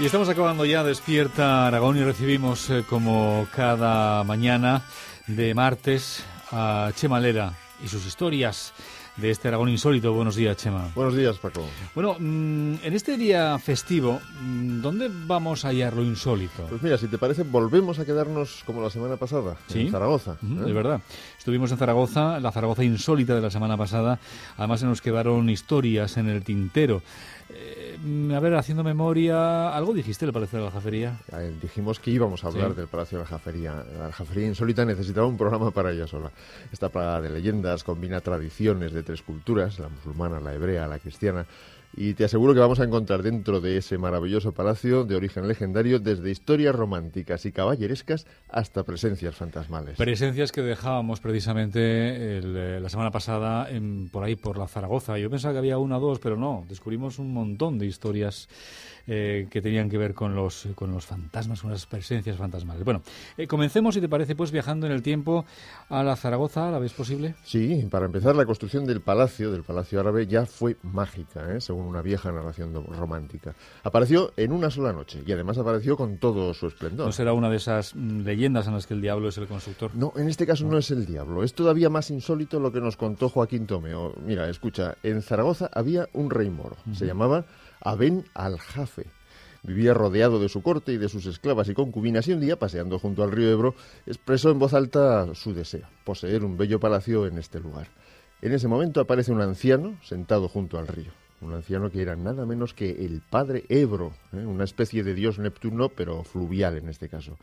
Y estamos acabando ya Despierta Aragón y recibimos eh, como cada mañana de martes a Chema Lera y sus historias de este Aragón insólito. Buenos días, Chema. Buenos días, Paco. Bueno, mm, en este día festivo, mm, ¿dónde vamos a hallar lo insólito? Pues mira, si te parece, volvemos a quedarnos como la semana pasada, ¿Sí? en Zaragoza. Ujú, ¿eh? De verdad. Estuvimos en Zaragoza, la Zaragoza insólita de la semana pasada. Además, se nos quedaron historias en el tintero. Eh, a ver, haciendo memoria, ¿algo dijiste le parece de la Aljafería? Eh, Dijimos que íbamos a hablar Sí. del Palacio de la Aljafería. La Aljafería insólita necesitaba un programa para ella sola. Esta plaga de leyendas combina tradiciones de tres culturas, la musulmana, la hebrea, la cristiana. Y te aseguro que vamos a encontrar dentro de ese maravilloso palacio de origen legendario desde historias románticas y caballerescas hasta presencias fantasmales. Presencias que dejábamos precisamente el, eh, la semana pasada en- por ahí, por la Zaragoza. Yo pensaba que había una o dos, pero no. Descubrimos un montón de historias eh, que tenían que ver con los, con los fantasmas, con las presencias fantasmales. Bueno, eh, comencemos, si te parece, pues viajando en el tiempo a la Zaragoza, ¿la ves posible? Sí, para empezar, la construcción del palacio, del palacio árabe, ya fue mágica, ¿eh? según una vieja narración romántica. Apareció en una sola noche y además apareció con todo su esplendor. ¿No será una de esas mm, leyendas en las que el diablo es el constructor? No, en este caso no es el diablo. Es todavía más insólito lo que nos contó Joaquín Tomeo. Mira, escucha, en Zaragoza había un rey moro. Se llamaba Aben al-Jafe. Vivía rodeado de su corte y de sus esclavas y concubinas y un día, paseando junto al río Ebro, expresó en voz alta su deseo, poseer un bello palacio en este lugar. En ese momento aparece un anciano sentado junto al río. Un anciano que era nada menos que el padre Ebro, ¿eh? una especie de dios Neptuno, pero fluvial en este caso.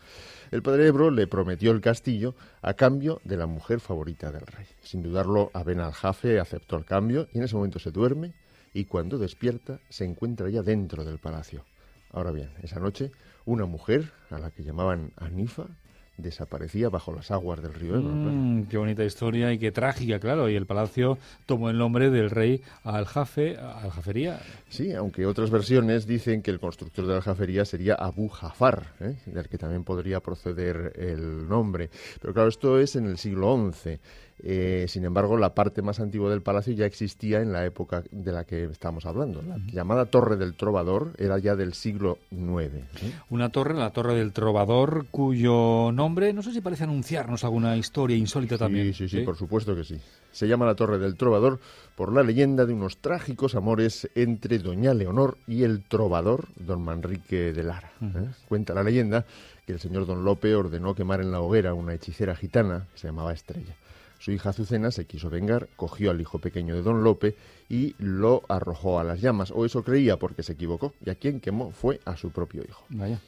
El padre Ebro le prometió el castillo a cambio de la mujer favorita del rey. Sin dudarlo, Aben al-Jafe aceptó el cambio y en ese momento se duerme y cuando despierta se encuentra ya dentro del palacio. Ahora bien, esa noche una mujer, a la que llamaban Anifa, desaparecía bajo las aguas del río Ebro. claro. Mm, qué bonita historia y qué trágica, claro. Y el palacio tomó el nombre del rey Al-Jafe, Al-Jafería. Sí, aunque otras versiones dicen que el constructor de la jafería sería Abu Jafar, ¿eh? del que también podría proceder el nombre. Pero claro, esto es en el siglo XI. Eh, sin embargo, la parte más antigua del palacio ya existía en la época de la que estamos hablando. La llamada Torre del Trovador era ya del siglo IX. Una torre, la Torre del Trovador, cuyo nombre, no sé si parece anunciarnos alguna historia insólita también. Sí, sí, sí, por supuesto que sí. Se llama la Torre del Trovador por la leyenda de unos trágicos amores entre Doña Leonor y el trovador Don Manrique de Lara. ¿eh? Cuenta la leyenda que el señor Don Lope ordenó quemar en la hoguera una hechicera gitana que se llamaba Estrella. Su hija Azucena se quiso vengar, cogió al hijo pequeño de Don Lope y lo arrojó a las llamas, o eso creía porque se equivocó, y a quien quemó fue a su propio hijo. Vaya.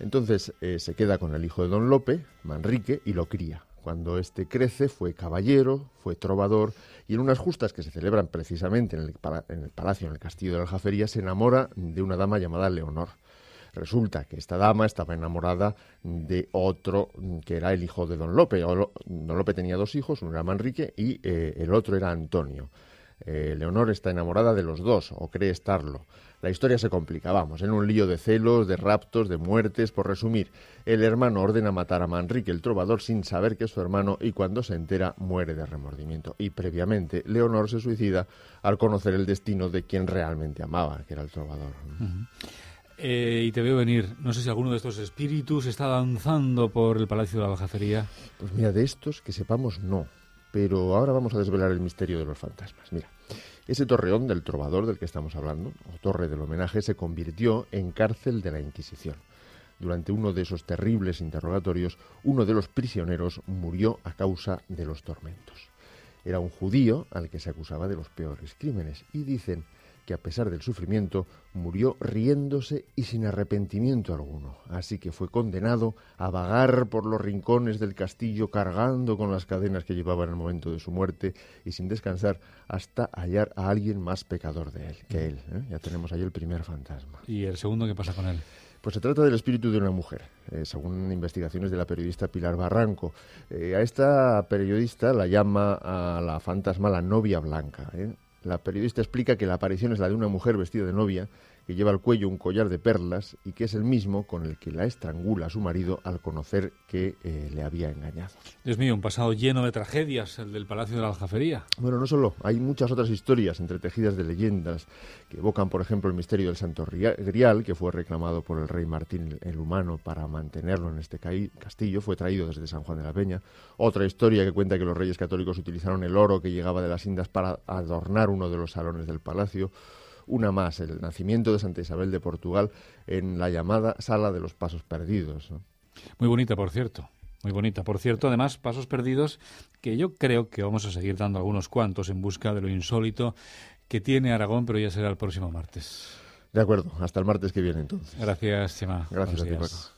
Entonces eh, se queda con el hijo de Don Lope, Manrique, y lo cría. Cuando éste crece fue caballero, fue trovador, y en unas justas que se celebran precisamente en el, pala- en el palacio, en el castillo de la Aljafería, se enamora de una dama llamada Leonor. Resulta que esta dama estaba enamorada de otro mm, que era el hijo de Don Lope. Don Lope tenía dos hijos, uno era Manrique y eh, el otro era Antonio. Eh, Leonor está enamorada de los dos, o cree estarlo. La historia se complica, vamos, en un lío de celos, de raptos, de muertes. Por resumir, el hermano ordena matar a Manrique el trovador sin saber que es su hermano y cuando se entera muere de remordimiento. Y previamente, Leonor se suicida al conocer el destino de quien realmente amaba, que era el trovador. Eh, y te veo venir. No sé si alguno de estos espíritus está danzando por el Palacio de la Aljafería. Pues mira, de estos que sepamos no. Pero ahora vamos a desvelar el misterio de los fantasmas. Mira, ese torreón del trovador del que estamos hablando, o torre del homenaje, se convirtió en cárcel de la Inquisición. Durante uno de esos terribles interrogatorios, uno de los prisioneros murió a causa de los tormentos. Era un judío al que se acusaba de los peores crímenes y dicen que a pesar del sufrimiento murió riéndose y sin arrepentimiento alguno. Así que fue condenado a vagar por los rincones del castillo cargando con las cadenas que llevaba en el momento de su muerte y sin descansar hasta hallar a alguien más pecador de él que él. ¿eh? Ya tenemos ahí el primer fantasma. ¿Y el segundo qué pasa con él? Pues se trata del espíritu de una mujer, eh, según investigaciones de la periodista Pilar Barranco. Eh, a esta periodista la llama a la fantasma la novia blanca. ¿eh? La periodista explica que la aparición es la de una mujer vestida de novia que lleva al cuello un collar de perlas y que es el mismo con el que la estrangula a su marido al conocer que eh, le había engañado. Dios mío, un pasado lleno de tragedias, el del Palacio de la Aljafería. Bueno, no solo, hay muchas otras historias entretejidas de leyendas que evocan, por ejemplo, el misterio del Santo Grial, que fue reclamado por el rey Martín el Humano para mantenerlo en este castillo, fue traído desde San Juan de la Peña. Otra historia que cuenta que los reyes católicos utilizaron el oro que llegaba de las Indas para adornar uno de los salones del palacio una más, el nacimiento de Santa Isabel de Portugal en la llamada Sala de los Pasos Perdidos. Muy bonita, por cierto. Muy bonita. Por cierto, además, Pasos Perdidos, que yo creo que vamos a seguir dando algunos cuantos en busca de lo insólito que tiene Aragón, pero ya será el próximo martes. De acuerdo, hasta el martes que viene entonces. Gracias, Chema. Gracias a ti, Paco.